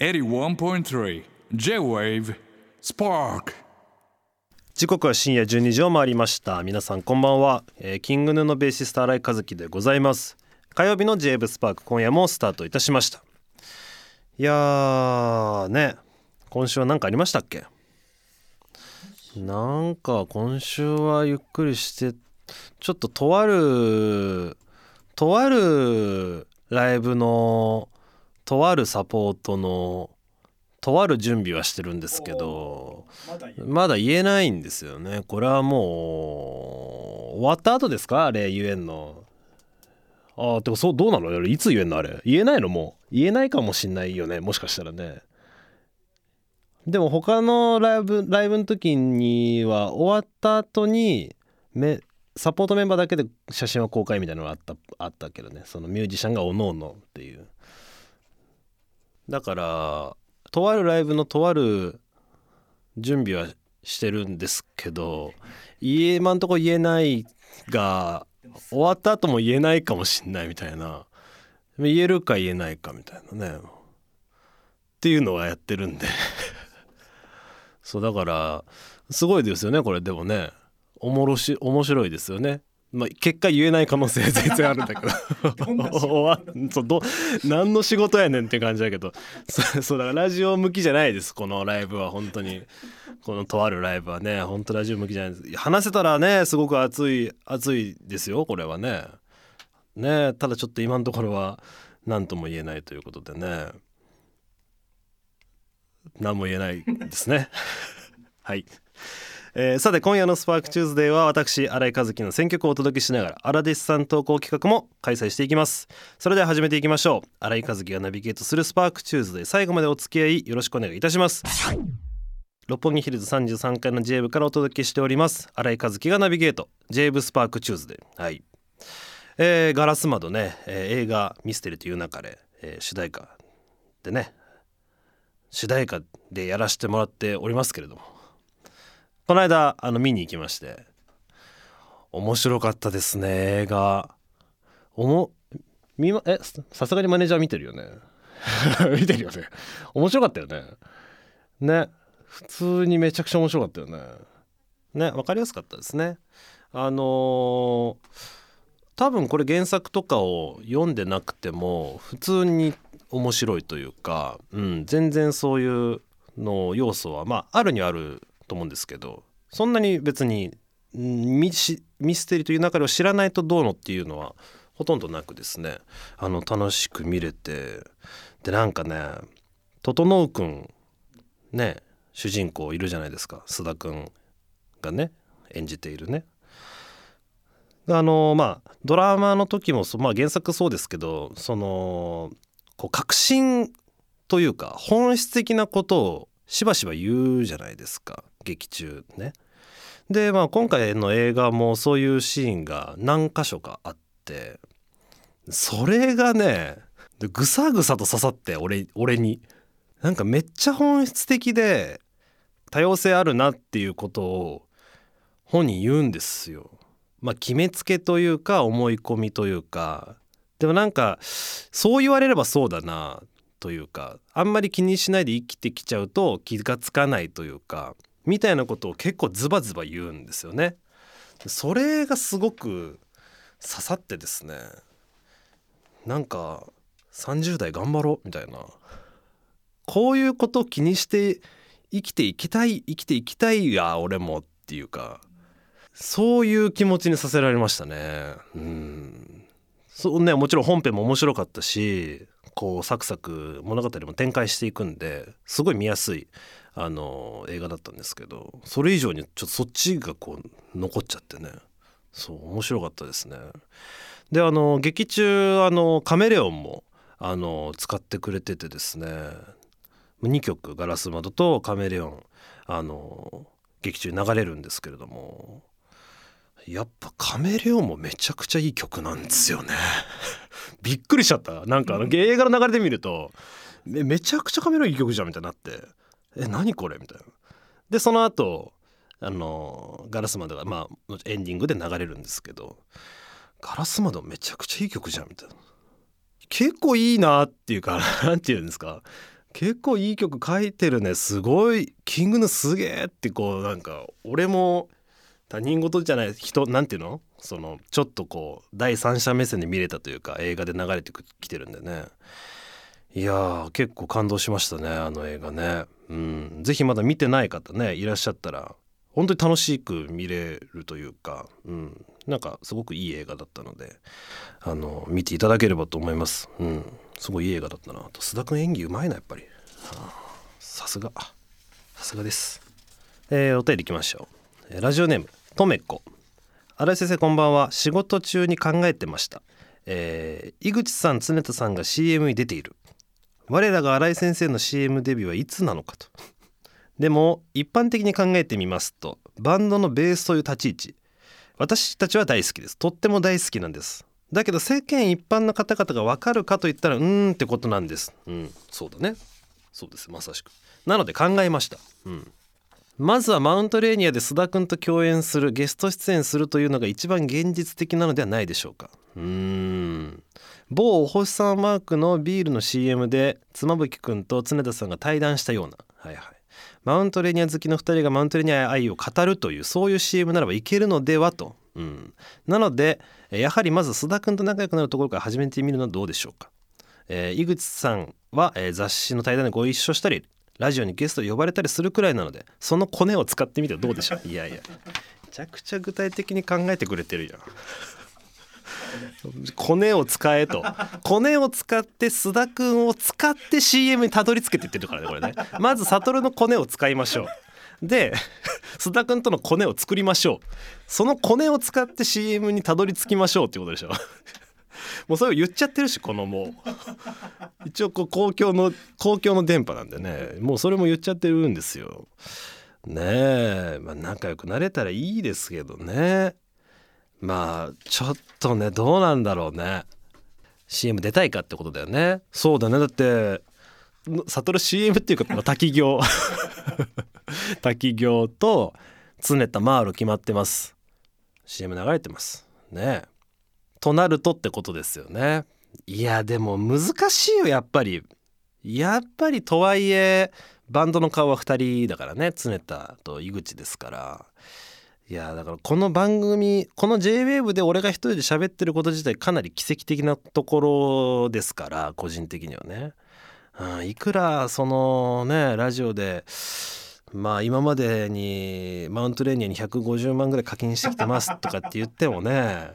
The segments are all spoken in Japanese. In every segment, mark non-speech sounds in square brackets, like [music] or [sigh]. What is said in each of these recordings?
81.3 J-Wave Spark. 時刻は深夜12時を回りました。皆さんこんばんは、えーキングヌーのベーシスト新井和樹でございます。火曜日の J.Wave スパーク今夜もスタートいたしました。いやーね。今週は何かありましたっけ？なんか今週はゆっくりしてちょっととあるとあるライブのとあるサポートのとある準備はしてるんですけどまだ言えないんですよね。これはもう終わった後ですか？あれ言えんの。ああてかそうどうなの？いつ言えんの？あれ。言えないの？もう。言えないかもしんないよね。もしかしたらね。でも他のライブライブの時には終わった後にめサポートメンバーだけで写真は公開みたいなのがあったあったけどね。そのミュージシャンがおのおのっていう。だからとあるライブのとある準備はしてるんですけど言え今んとこ言えないが終わった後も言えないかもしんないみたいな。言えるか言えないかみたいなね。っていうのはやってるんで。[laughs] そうだからすごいですよねこれ。でもねおもろし面白いですよね。まあ、結果言えない可能性全然あるんだけど。そうど [laughs] 何の仕事やねんって感じだけど。そ [laughs] そうだからラジオ向きじゃないです。このライブは本当に。このとあるライブはね。本当ラジオ向きじゃないです。話せたらねすごく熱い熱いですよこれはね。ねただちょっと今のところは何とも言えないということでね。何も言えないですね。[laughs] はいえーさて今夜の SPARK TUESDAY は私新井和樹の選曲をお届けしながら新弟子さん投稿企画も開催していきます。それでは始めていきましょう。新井和樹がナビゲートする SPARK TUESDAY 最後までお付き合いよろしくお願いいたします。六本木ヒルズ33階の J 部からお届けしております新井和樹がナビゲート J-WAVE SPARK TUESDAY はい。えーガラス窓ね、えー映画「ミステリーという中で、えー主題歌でね主題歌でやらせてもらっておりますけれども。この間あの見に行きまして面白かったですね映画おもみまえさすがにマネージャー見てるよね。[laughs] 見てるよね。面白かったよね。ね。普通にめちゃくちゃ面白かったよね。ねわかりやすかったですね。あのー多分これ原作とかを読んでなくても普通に面白いというか、うん、全然そういうの要素はまああるにはあると思うんですけどそんなに別にミステリーという中でを知らないとどうのっていうのはほとんどなくですね。あの楽しく見れてでなんかね整くんね主人公いるじゃないですか。須田くんがね演じているね。あのまあドラマの時もそ、まあ、原作そうですけどそのこう確信というか本質的なことをしばしば言うじゃないですか。劇中ね。でまあ今回の映画もそういうシーンが何箇所かあってそれがねぐさぐさと刺さって俺俺になんかめっちゃ本質的で多様性あるなっていうことを本人言うんですよ。まあ決めつけというか思い込みというかでもなんかそう言われればそうだなというかあんまり気にしないで生きてきちゃうと気がつかないというかみたいなことを結構ズバズバ言うんですよね。それがすごく刺さってですねなんか30代頑張ろうみたいなこういうことを気にして生きていきたい生きていきたいや俺もっていうかそういう気持ちにさせられましたね。うんそうねもちろん本編も面白かったしこうサクサク物語も展開していくんですごい見やすいあの映画だったんですけどそれ以上にちょっとそっちがこう残っちゃってね。そう面白かったですね。であの劇中あのカメレオンもあの使ってくれててですね。2曲「ガラス窓」と「カメレオン」あの劇中に流れるんですけれども。やっぱカメレオンもめちゃくちゃいい曲なんですよね。[laughs] びっくりしちゃった。なんかあの映画の流れで見るとめめちゃくちゃカメレオンいい曲じゃんみたいになってえ何これ？みたいな。でその後あのガラス窓がまあエンディングで流れるんですけどガラス窓めちゃくちゃいい曲じゃんみたいな。結構いいなっていうか [laughs] なんて言うんですか。結構いい曲書いてるね。すごいキングヌすげえってこうなんか俺も他人事じゃない人なんていうの？そのちょっとこう第三者目線で見れたというか映画で流れてきてるんでね。いやー結構感動しましたねあの映画ね。うん。是非まだ見てない方ねいらっしゃったら本当に楽しく見れるというか、うん、なんかすごくいい映画だったのであの見ていただければと思います、うん、すごいいい映画だったなと。須田君演技うまいなやっぱり。さすが。さすがです、えー、お便りいきましょう。ラジオネームとめっこ。新井先生こんばんは。仕事中に考えてました、えー、井口さん常田さんが CM に出ている。我らが新井先生の CM デビューはいつなのかと。でも一般的に考えてみますとバンドのベースという立ち位置私たちは大好きです。とっても大好きなんです。だけど世間一般の方々がわかるかといったらうーんってことなんです。うんそうだね。そうです。まさしく。なので考えました。うん。まずはマウントレーニアで須田くんと共演するゲスト出演するというのが一番現実的なのではないでしょうか。うーん。某お星さんマークのビールの CM で妻夫木くんと常田さんが対談したような。はいはい。マウントレニア好きの2人がマウントレニア愛を語るというそういう CM ならばいけるのではと、うん、なのでやはりまず須田くんと仲良くなるところから始めてみるのはどうでしょうか、えー、井口さんは、えー、雑誌の対談でご一緒したりラジオにゲスト呼ばれたりするくらいなのでそのコネを使ってみてはどうでしょう。いやいや。めちゃくちゃ具体的に考えてくれてるよコネを使えと。コネを使って須田くんを使って CM にたどり着けて言ってるからねこれね。まず悟のコネを使いましょう。で須田くんとのコネを作りましょう。そのコネを使って CM にたどり着きましょうってことでしょ。もうそれを言っちゃってるしこのもう。一応こう公共の公共の電波なんでね。もうそれも言っちゃってるんですよ。ねえ、まあ、仲良くなれたらいいですけどね。まあちょっとねどうなんだろうね。CM 出たいかってことだよね。そうだね。だって悟 CM っていうか滝行。[laughs] 滝行と常田マール決まってます。CM 流れてます。ね。となるとってことですよね。いやでも難しいよやっぱり。やっぱりとはいえバンドの顔は2人だからね常田と井口ですから。いやだからこの番組この JWAVE で俺が一人で喋ってること自体かなり奇跡的なところですから個人的にはね、うん、いくらそのねラジオでまあ今までにマウントレーニアに150万ぐらい課金してきてますとかって言ってもね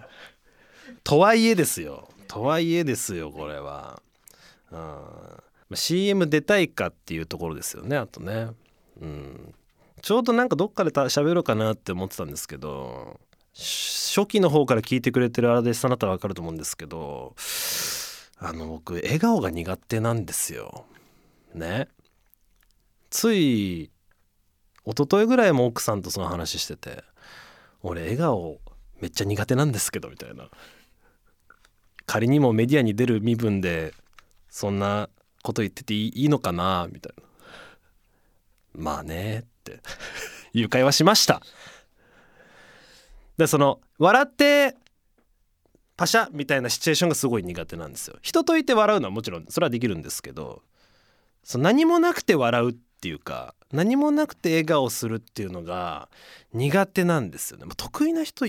とはいえですよ。とはいえですよこれは、うん、CM 出たいかっていうところですよねあとね、うん、ちょうどなんかどっかで喋ろうかなって思ってたんですけど初期の方から聞いてくれてるあらでさんだったら分かると思うんですけどあの僕笑顔が苦手なんですよ。ね。つい一昨日ぐらいも奥さんとその話してて「俺笑顔めっちゃ苦手なんですけど」みたいな。仮にもメディアに出る身分でそんなこと言ってていいのかなみたいな。まあねっいう会話しました。でその笑ってパシャみたいなシチュエーションがすごい苦手なんですよ。人といて笑うのはもちろんそれはできるんですけどその何もなくて笑うっていうか何もなくて笑顔するっていうのが苦手なんですよね、まあ、得意な人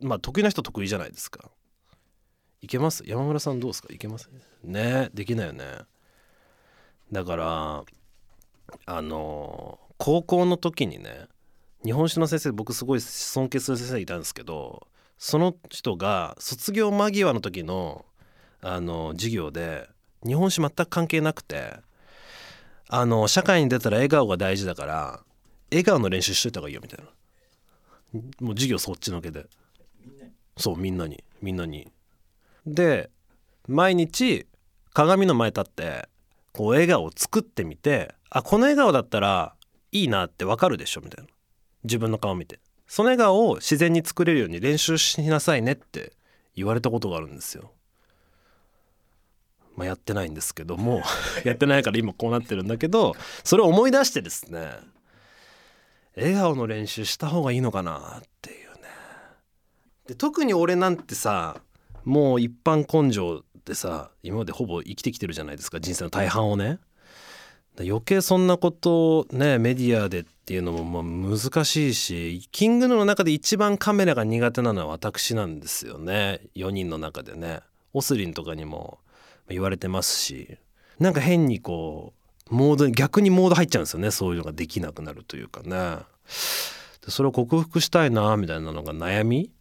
まあ得意な人得意じゃないですか。いけます？山村さんどうですか？いけます？ねできないよね。だからあの高校の時にね日本史の先生僕すごい尊敬する先生いたんですけどその人が卒業間際の時のあの授業で日本史全く関係なくてあの社会に出たら笑顔が大事だから笑顔の練習しといた方がいいよみたいな。もう授業そっちのけで。そうみんなにみんなに。で毎日鏡の前立ってこう笑顔を作ってみてあこの笑顔だったらいいなってわかるでしょみたいな。自分の顔見て。その笑顔を自然に作れるように練習しなさいねって言われたことがあるんですよ。まあ、やってないんですけども。[laughs] やってないから今こうなってるんだけどそれを思い出してですね。笑顔の練習した方がいいのかなっていうね。で特に俺なんてさもう一般根性でさ今までほぼ生きてきてるじゃないですか。人生の大半をね。余計そんなことをねメディアでっていうのもまあ難しいしキングヌーの中で一番カメラが苦手なのは私なんですよね。4人の中でね。オスリンとかにも言われてますしなんか変にこうモードに逆にモード入っちゃうんですよね。そういうのができなくなるというかね。でそれを克服したいなみたいなのが悩み、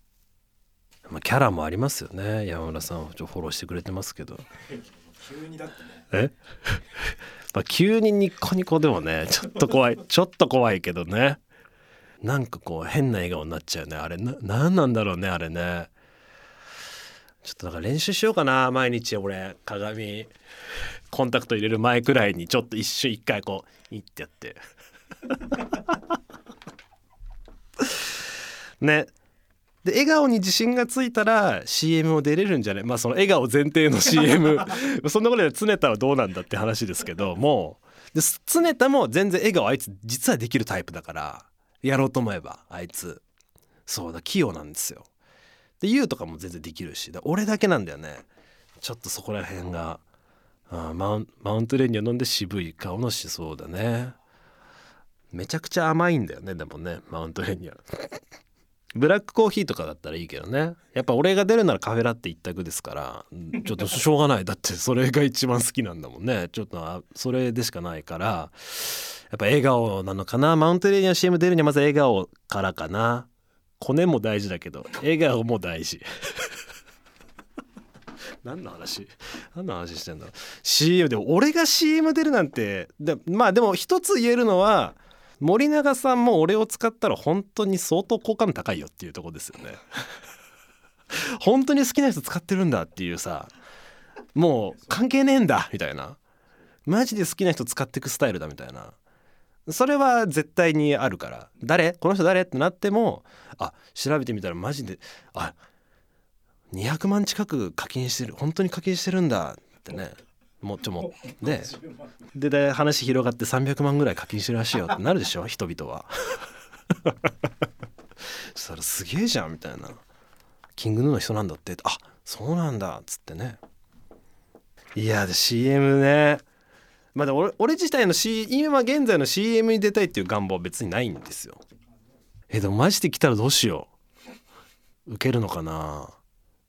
まあ、キャラもありますよね。山村さんちょフォローしてくれてますけど。[laughs] 急にだってね。え？まあ急にニッコニコでもね [laughs] ちょっと怖いちょっと怖いけどね。なんかこう変な笑顔になっちゃうね。あれな何なんだろうねあれね。ちょっとだから練習しようかな毎日俺。鏡コンタクト入れる前くらいにちょっと一瞬一回こういってやって。[laughs] ね。で笑顔に自信がついたら CM を出れるんじゃない？まあその笑顔前提の CM [laughs] そんなことで常田はどうなんだって話ですけども。で常田も全然笑顔あいつ実はできるタイプだからやろうと思えばあいつ。そうだ器用なんですよ。で YOU とかも全然できるしだ俺だけなんだよね。ちょっとそこら辺があマウンマウントレーニア飲んで渋い顔のしそうだね。めちゃくちゃ甘いんだよねでもねマウントレーニアブラックコーヒーとかだったらいいけどね。やっぱ俺が出るならカフェラテ一択ですから。ちょっとしょうがない。だってそれが一番好きなんだもんね。ちょっとそれでしかないから。やっぱ笑顔なのかな。マウントレーニア CM 出るにはまず笑顔からかな。コネも大事だけど笑顔も大事。[laughs] 何の話？何の話してんだろう。CM で俺が CM 出るなんてでまあでも一つ言えるのは森永さんも俺を使ったら本当に相当好感高いよっていうとこですよね。本当に好きな人使ってるんだっていうさもう関係ねえんだみたいな。マジで好きな人使ってくスタイルだみたいな。それは絶対にあるから。誰？この人誰？ってなってもあ調べてみたらマジであ200万近く課金してる本当に課金してるんだってね。もうちょもででで話広がって300万ぐらい課金してるらしいよってなるでしょ [laughs] 人々は。そしたらすげえじゃんみたいな。キングヌーの人なんだって。あそうなんだっつってね。いやで CM ね。まあで俺俺自体の、C、今現在の CM に出たいっていう願望は別にないんですよ。えでもマジで来たらどうしよう。受けるのかな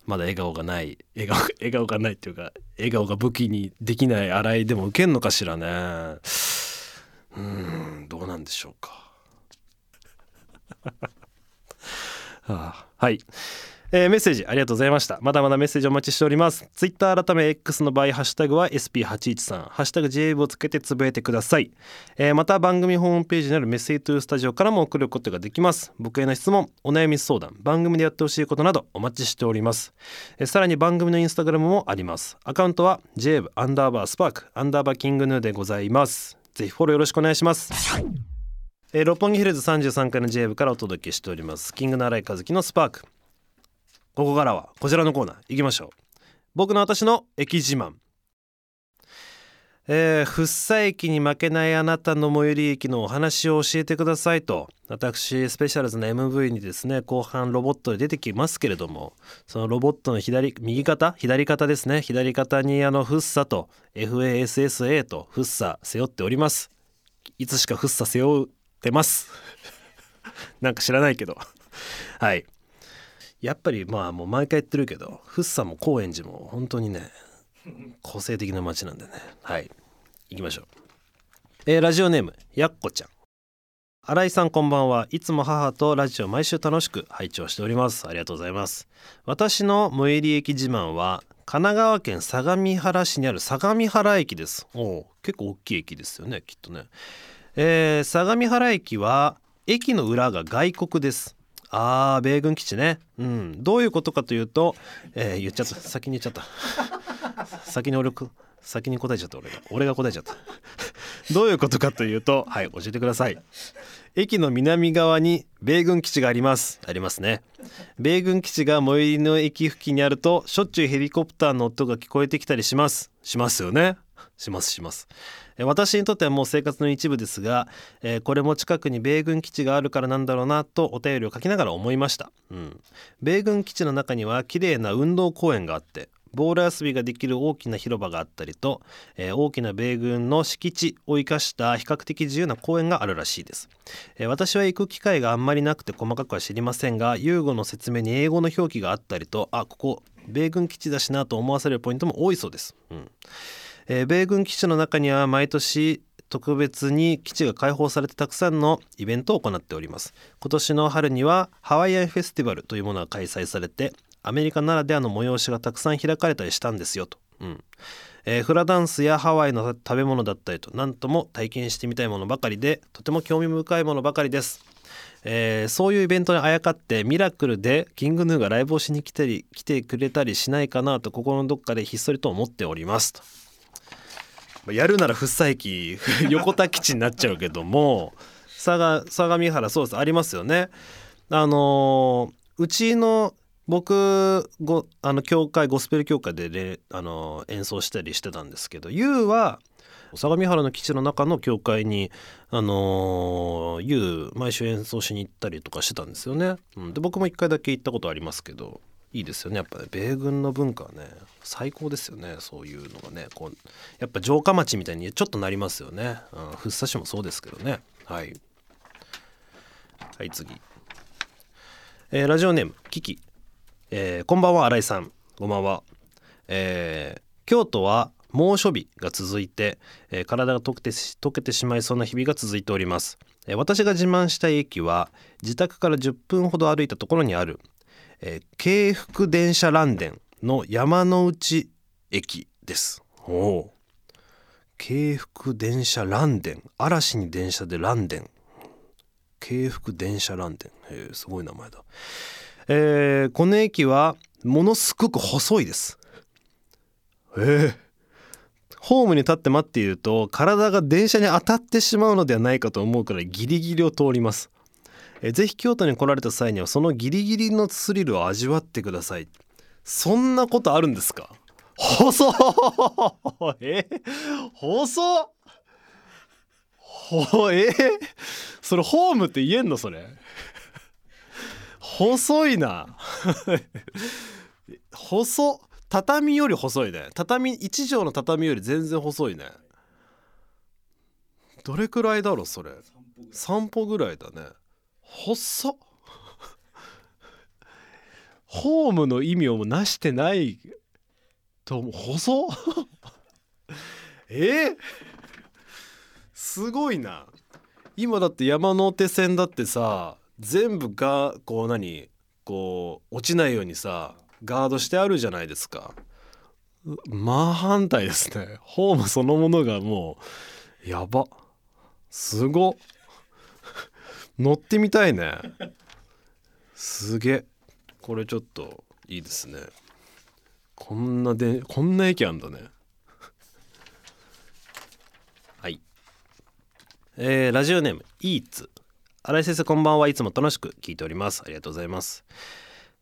まだ笑顔がない笑顔笑顔がないっていうか笑顔が武器にできない洗いでも受けんのかしらね。うんどうなんでしょうか。[laughs] はあ、はい。えー、メッセージありがとうございました。まだまだメッセージお待ちしております。ツイッター改め X の場合ハッシュタグは SP813 ハッシュタグ JAV をつけてつぶやいてください、えー、また番組ホームページにあるメッセージトゥースタジオからも送ることができます。僕への質問お悩み相談番組でやってほしいことなどお待ちしております、えー、さらに番組のインスタグラムもあります。アカウントは JAV アンダーバースパークアンダーバーキングヌーでございます。ぜひフォローよろしくお願いします。えー、六本木ヒルズ33階の JAV からお届けしております。キングの新井和樹のスパーク。ここからはこちらのコーナー行きましょう。僕の私の駅自慢。えー、福生駅に負けないあなたの最寄り駅のお話を教えてくださいと私スペシャルズの MV にですね後半ロボットで出てきますけれどもそのロボットの左右肩？左肩ですね。左肩にあのフッサと FASSA とフッサ背負っております。いつしかフッサ背負ってます。[laughs] なんか知らないけど。はい。やっぱりまあもう毎回言ってるけど福生も高円寺も本当にね個性的な街なんでね。はい。行きましょう。えー、ラジオネームやっこちゃん。新井さんこんばんは。いつも母とラジオ毎週楽しく拝聴しております。ありがとうございます。私の最寄り駅自慢は神奈川県相模原市にある相模原駅です。お結構大きい駅ですよねきっとね。えー、相模原駅は駅の裏が外国です。あー米軍基地ね。うん。どういうことかというと、えー、言っちゃった。先に言っちゃった。[laughs] 先に俺先に答えちゃった俺が。俺が答えちゃった。どういうことかというとはい教えてください。駅の南側に米軍基地があります。ありますね。米軍基地が最寄りの駅付近にあるとしょっちゅうヘリコプターの音が聞こえてきたりします。しますよね。しますします私にとってはもう生活の一部ですが、えー、これも近くに米軍基地があるからなんだろうなとお便りを書きながら思いました、うん、米軍基地の中には綺麗な運動公園があってボール遊びができる大きな広場があったりと、えー大きな米軍の敷地を生かした比較的自由な公園があるらしいです、えー私は行く機会があんまりなくて細かくは知りませんが遊具の説明に英語の表記があったりとあここ米軍基地だしなと思わせるポイントも多いそうです、うん。えー米軍基地の中には毎年特別に基地が開放されてたくさんのイベントを行っております。今年の春にはハワイアンフェスティバルというものが開催されてアメリカならではの催しがたくさん開かれたりしたんですよと、うん。えーフラダンスやハワイの食べ物だったりと何とも体験してみたいものばかりでとても興味深いものばかりです。えーそういうイベントにあやかってミラクルでキングヌーがライブをしに来たり来てくれたりしないかなと心のどっかでひっそりと思っておりますと。まあやるなら福生駅横田基地になっちゃうけども相が相模原そうですありますよね。あのーうちの僕ごあの教会ゴスペル教会でれ、あのー演奏したりしてたんですけど YOU は相模原の基地の中の教会にあのー、YOU 毎週演奏しに行ったりとかしてたんですよね、うん、で僕も一回だけ行ったことありますけど。いいですよね。やっぱね米軍の文化はね最高ですよね。そういうのがね。こうやっぱ城下町みたいにちょっとなりますよね、うん、福生市もそうですけどね。はい。はい次。えーラジオネームキキ、えーこんばんは新井さん。こんばんは、えー京都は猛暑日が続いて、えー体が溶けてし溶けてしまいそうな日々が続いております、えー私が自慢したい駅は自宅から10分ほど歩いたところにある、えー京福電車蘭電の山の内駅です。おお京福電車蘭電。嵐に電車で蘭電。京福電車蘭電。へえすごい名前だ。えーこの駅はものすごく細いです。ええホームに立って待っていると体が電車に当たってしまうのではないかと思うくらいギリギリを通りますえーぜひ京都に来られた際にはそのギリギリのスリルを味わってください。そんなことあるんですか？細っ！え？細っ！ほえ？それホームって言えんのそれ？細いな。細畳より細いね。畳1畳の畳より全然細いね。どれくらいだろそれ？散歩ぐらいだね。細っ。ホームの意味をなしてないと思う。細っ。え？ーすごいな。今だって山手線だってさ全部がこう何？こう落ちないようにさガードしてあるじゃないですか。真反対ですね。ホームそのものがもうやば。すご乗ってみたいね。すげえ。これちょっといいですね。こんなでこんな駅あんだね。はい。えーラジオネームイーツ。新井先生こんばんは。いつも楽しく聞いております。ありがとうございます。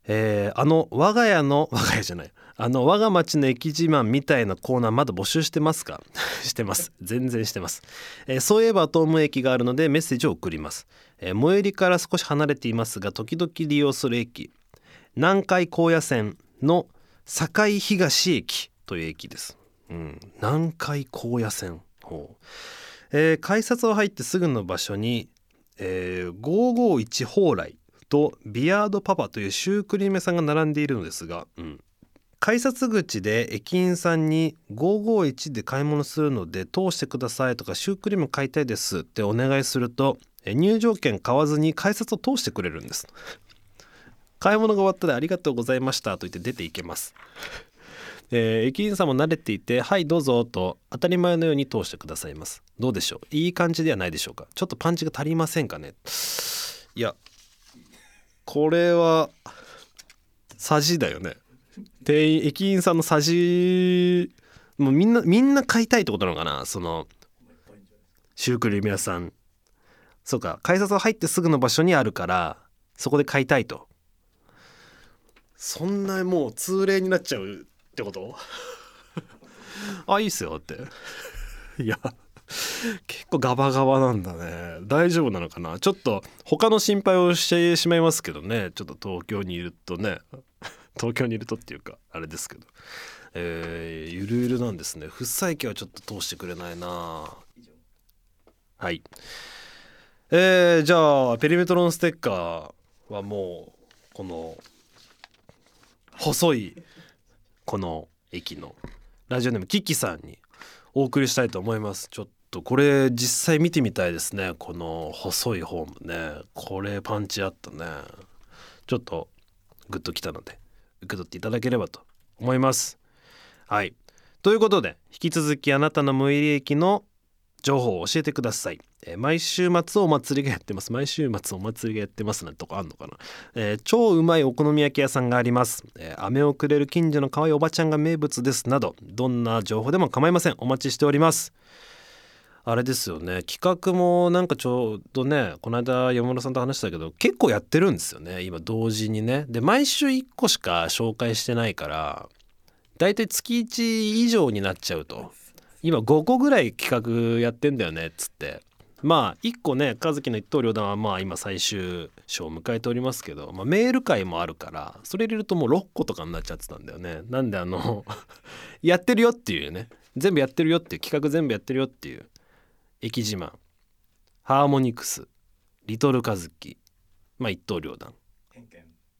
えーあの我が家の [laughs] 我が家じゃないあの我が町の駅自慢みたいなコーナーまだ募集してますか？[laughs] してます。全然してます、えーそういえば東武駅があるのでメッセージを送ります、えー最寄りから少し離れていますが時々利用する駅。南海高野線の堺東駅という駅です、うん、南海高野線。ほう、えー改札を入ってすぐの場所に、えー551蓬莱とビアードパパというシュークリーム屋さんが並んでいるのですが、うん、改札口で駅員さんに551で買い物するので通してくださいとかシュークリーム買いたいですってお願いするとえ入場券買わずに改札を通してくれるんです。買い物が終わったらありがとうございましたと言って出ていけます。えー駅員さんも慣れていて「はいどうぞ」と当たり前のように通してくださいますどうでしょう？いい感じではないでしょうかちょっとパンチが足りませんかね？いやこれはさじだよね。店員駅員さんのさじもうみんなみんな買いたいってことなのかな？そのシュークリーム屋さん。そうか改札を入ってすぐの場所にあるからそこで買いたいと。そんなもう通例になっちゃうってこと？[laughs] あいいっすよって。いや結構ガバガバなんだね。大丈夫なのかな？ちょっと他の心配をしてしまいますけどね。ちょっと東京にいるとね。東京にいるとっていうかあれですけど。えー、ゆるゆるなんですね。不細工はちょっと通してくれないな。はい。えー、じゃあペリメトロンステッカーはもうこの細いこの駅のラジオネームキキさんにお送りしたいと思います。ちょっとこれ実際見てみたいですね。この細いホームね。これパンチあったね。ちょっとグッときたので。受け取っていただければと思います。はい。ということで引き続きあなたの最寄り駅の情報を教えてください、えー毎週末お祭りがやってます。毎週末お祭りがやってますなんてとこあんのかな、えー超うまいお好み焼き屋さんがあります、えー飴をくれる近所の可愛いおばちゃんが名物ですなどどんな情報でも構いません。お待ちしております。あれですよね。企画もなんかちょうどねこの間山村さんと話したけど結構やってるんですよね。今同時にね。で毎週1個しか紹介してないからだいたい月1以上になっちゃうと。今5個ぐらい企画やってんだよねっつって。まあ1個ね和樹の一刀両断はまあ今最終章を迎えておりますけど、まあ、メール会もあるからそれ入れるともう6個とかになっちゃってたんだよね。なんであの [laughs] やってるよっていうね。全部やってるよっていう企画全部やってるよっていう。駅自慢。ハーモニクス。リトルカズキ。まあ一刀両断。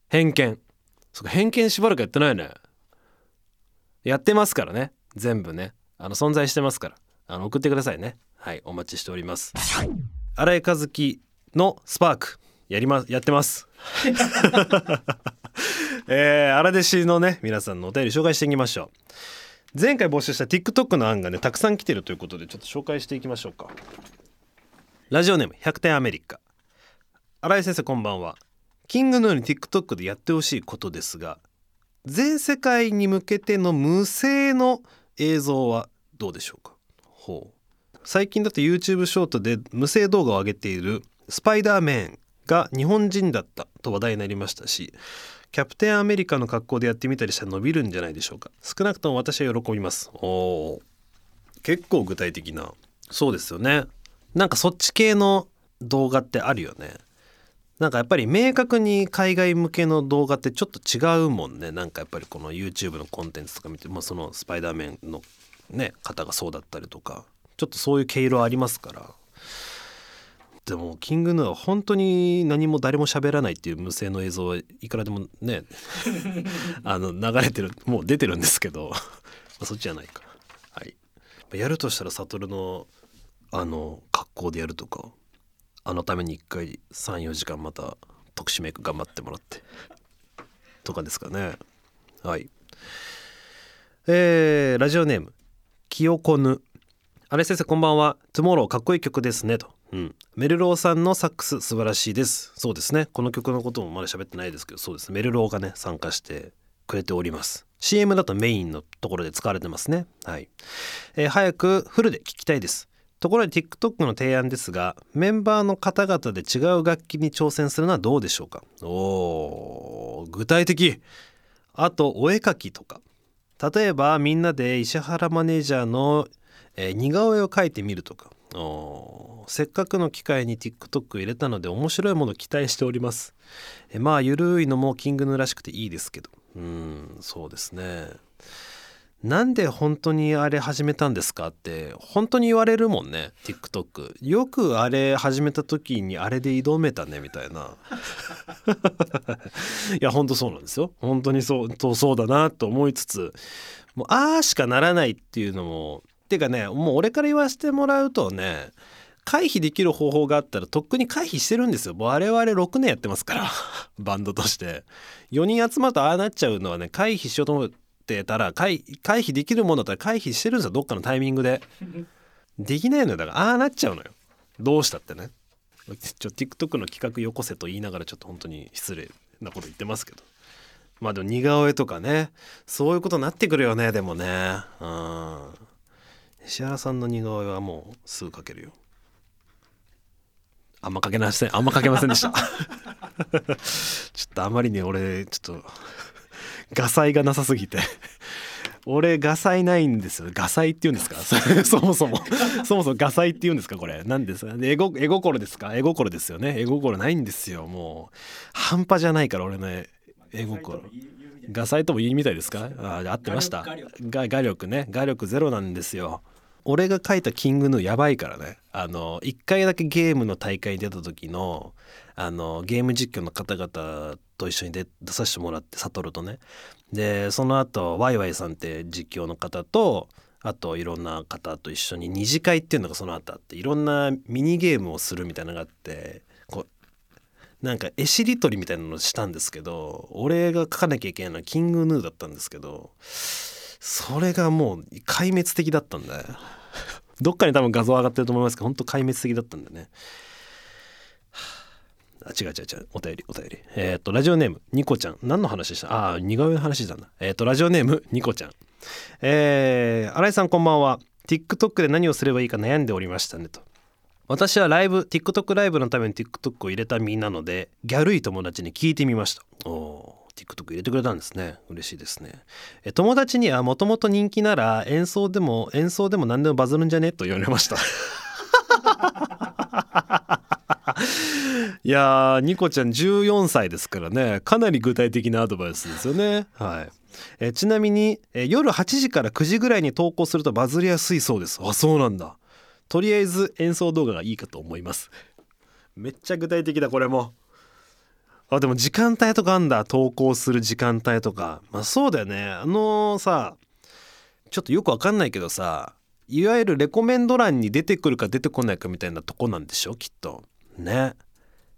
偏見。そっか偏見しばらくやってないね。やってますからね。全部ね。あの存在してますから。あの送ってくださいね。はいお待ちしております。新井和樹のスパーク。やりますやってます。[laughs] えー、荒弟子のね皆さんのお便り紹介していきましょう前回募集した TikTok の案がねたくさん来てるということでちょっと紹介していきましょうか。ラジオネーム100点アメリカ。新井先生こんばんは。キングのように TikTok でやってほしいことですが全世界に向けての無声の映像はどうでしょうか？ほう。最近だと YouTube ショートで無声動画を上げているスパイダーメンが日本人だったと話題になりましたしキャプテンアメリカの格好でやってみたりしたら伸びるんじゃないでしょうか。少なくとも私は喜びます。おー。結構具体的な。そうですよね。なんかそっち系の動画ってあるよね。なんかやっぱり明確に海外向けの動画ってちょっと違うもんね。なんかやっぱりこの YouTube のコンテンツとか見て、まあ、そのスパイダーメンのね方がそうだったりとか。ちょっとそういう毛色ありますから。でもキングヌーは本当に何も誰も喋らないっていう無声の映像はいくらでもね [laughs] あの流れてるもう出てるんですけど [laughs] まあそっちじゃないか。はい。やるとしたら悟のあの格好でやるとかあのために一回34時間また特殊メイク頑張ってもらって。とかですかね。はい。えー、ラジオネームきよこぬあれ先生こんばんは「 Tomorrow かっこいい曲ですね」と、うん、 MELRAW さんのサックス素晴らしいです。そうですね。この曲のこともまだ喋ってないですけどそうです。 MELRAW がね参加してくれております。CM だとメインのところで使われてますね。はい、えー早くフルで聴きたいです。ところで TikTok の提案ですがメンバーの方々で違う楽器に挑戦するのはどうでしょうか？おー具体的。あとお絵描きとか。例えばみんなで石原マネージャーの、えー似顔絵を描いてみるとか。おー。せっかくの機会に TikTok 入れたので面白いもの期待しております。えまあゆるいのもキングヌーらしくていいですけど。うんそうですね。なんで本当にあれ始めたんですかって本当に言われるもんね TikTok よくあれ始めた時にあれで挑めたねみたいな。[laughs] いや本当そうなんですよ。本当にそうそうそうだなと思いつつ。もうああしかならないっていうのもてかねもう俺から言わせてもらうとね回避できる方法があったらとっくに回避してるんですよ。我々6年やってますから [laughs] バンドとして。4人集まるとああなっちゃうのはね回避しようと思ってたら回回避できるものだったら回避してるんですよ。どっかのタイミングで。[laughs] できないのよ。だからああなっちゃうのよ。どうしたってね。ちょ TikTok の企画よこせと言いながらちょっと本当に失礼なこと言ってますけど。まあでも似顔絵とかね。そういうことになってくるよねでもね。うん。石原さんの似顔絵はもうすぐ描けるよあんま描けませんあんま描けませんでした。ちょっとあまりに俺ちょっと画才がなさすぎて。俺画才ないんですよ。画才って言うんですか？[laughs] そもそも。そもそも画才って言うんですか？これ。何ですか？絵心ですか？絵心ですよね。絵心ないんですよ。もう半端じゃないから俺の絵心ガサイとも言いみたいですか？あ合ってました。画力ね。画力ゼロなんですよ。俺が書いたキングヌーやばいからね。あの一回だけゲームの大会に出た時のあのゲーム実況の方々と一緒に出出させてもらって悟とね。でその後ワイワイさんって実況の方とあといろんな方と一緒に二次会っていうのがその後あっていろんなミニゲームをするみたいなのがあってこうなんか絵しりとりみたいなのをしたんですけど俺が書かなきゃいけないのはキングヌーだったんですけどそれがもう壊滅的だったんだよ。[laughs] どっかに多分画像上がってると思いますけど本当壊滅的だったんだね。あ。違う違う違う。お便りお便り。えっ、とラジオネームニコちゃん。何の話でした？ああ似顔絵の話したんだえっ、とラジオネームニコちゃん。えー、新井さんこんばんは。TikTok で何をすればいいか悩んでおりましたねと。私はライブ TikTok ライブのために TikTok を入れた身なのでギャルい友達に聞いてみました。おー。TikTok 入れてくれたんですね。嬉しいですね。え友達にはもともと人気なら演奏でも演奏でも何でもバズるんじゃね？と言われました。いやーニコちゃん14歳ですからね。かなり具体的なアドバイスですよね。はい。えちなみにえ夜8時から9時ぐらいに投稿するとバズりやすいそうです。あそうなんだ。とりあえず演奏動画がいいかと思います。めっちゃ具体的だこれも。あでも時間帯とかあんだ投稿する時間帯とか。まあそうだよね。あのさちょっとよくわかんないけどさいわゆるレコメンド欄に出てくるか出てこないかみたいなとこなんでしょ？きっと。ね。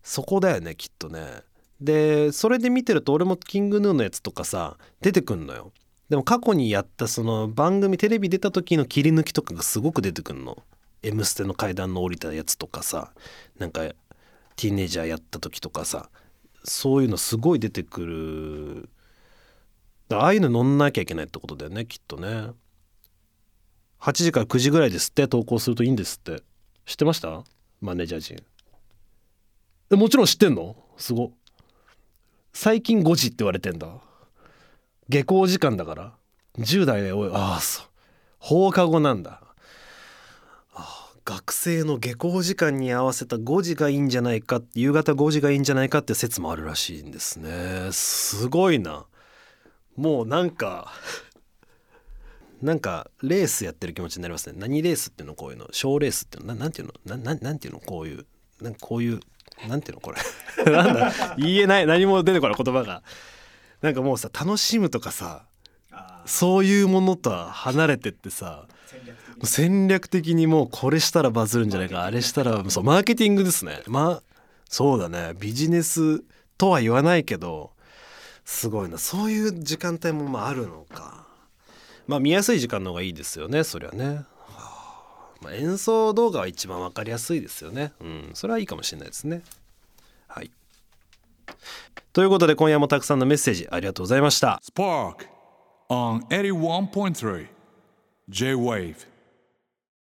そこだよねきっとね。でそれで見てると俺もキングヌーのやつとかさ出てくんのよ。でも過去にやったその番組テレビ出た時の切り抜きとかがすごく出てくんの「M ステ」の階段の降りたやつとかさなんかティーネイジャーやった時とかさ。そういうのすごい出てくる。ああいうの乗んなきゃいけないってことだよねきっとね。8時から9時ぐらいですって投稿するといいんですって。知ってました？マネージャー陣。えもちろん知ってんの？すご。最近5時って言われてんだ。下校時間だから。10代でおい。ああそう。放課後なんだ。学生の下校時間に合わせた5時がいいんじゃないか夕方5時がいいんじゃないかって説もあるらしいんですね。すごいな。もうなんかなんかレースやってる気持ちになりますね。何レースっていうのこういうの。小レースっていうの。ななんていうの？なななんていうの？こういうなんかこういうなんていうの？これ。[laughs] なんだ。言えない。何も出てこない言葉が。なんかもうさ楽しむとかさそういうものとは離れてってさ戦略戦略的にもうこれしたらバズるんじゃないか。あれしたらそうマーケティングですね。まあそうだね。ビジネスとは言わないけどすごいな。そういう時間帯もまああるのか。まあ見やすい時間の方がいいですよねそりゃね、はあ。まあ、演奏動画は一番わかりやすいですよね。うん。それはいいかもしれないですね。はい。ということで今夜もたくさんのメッセージありがとうございました。Spark on 81.3 J Wave.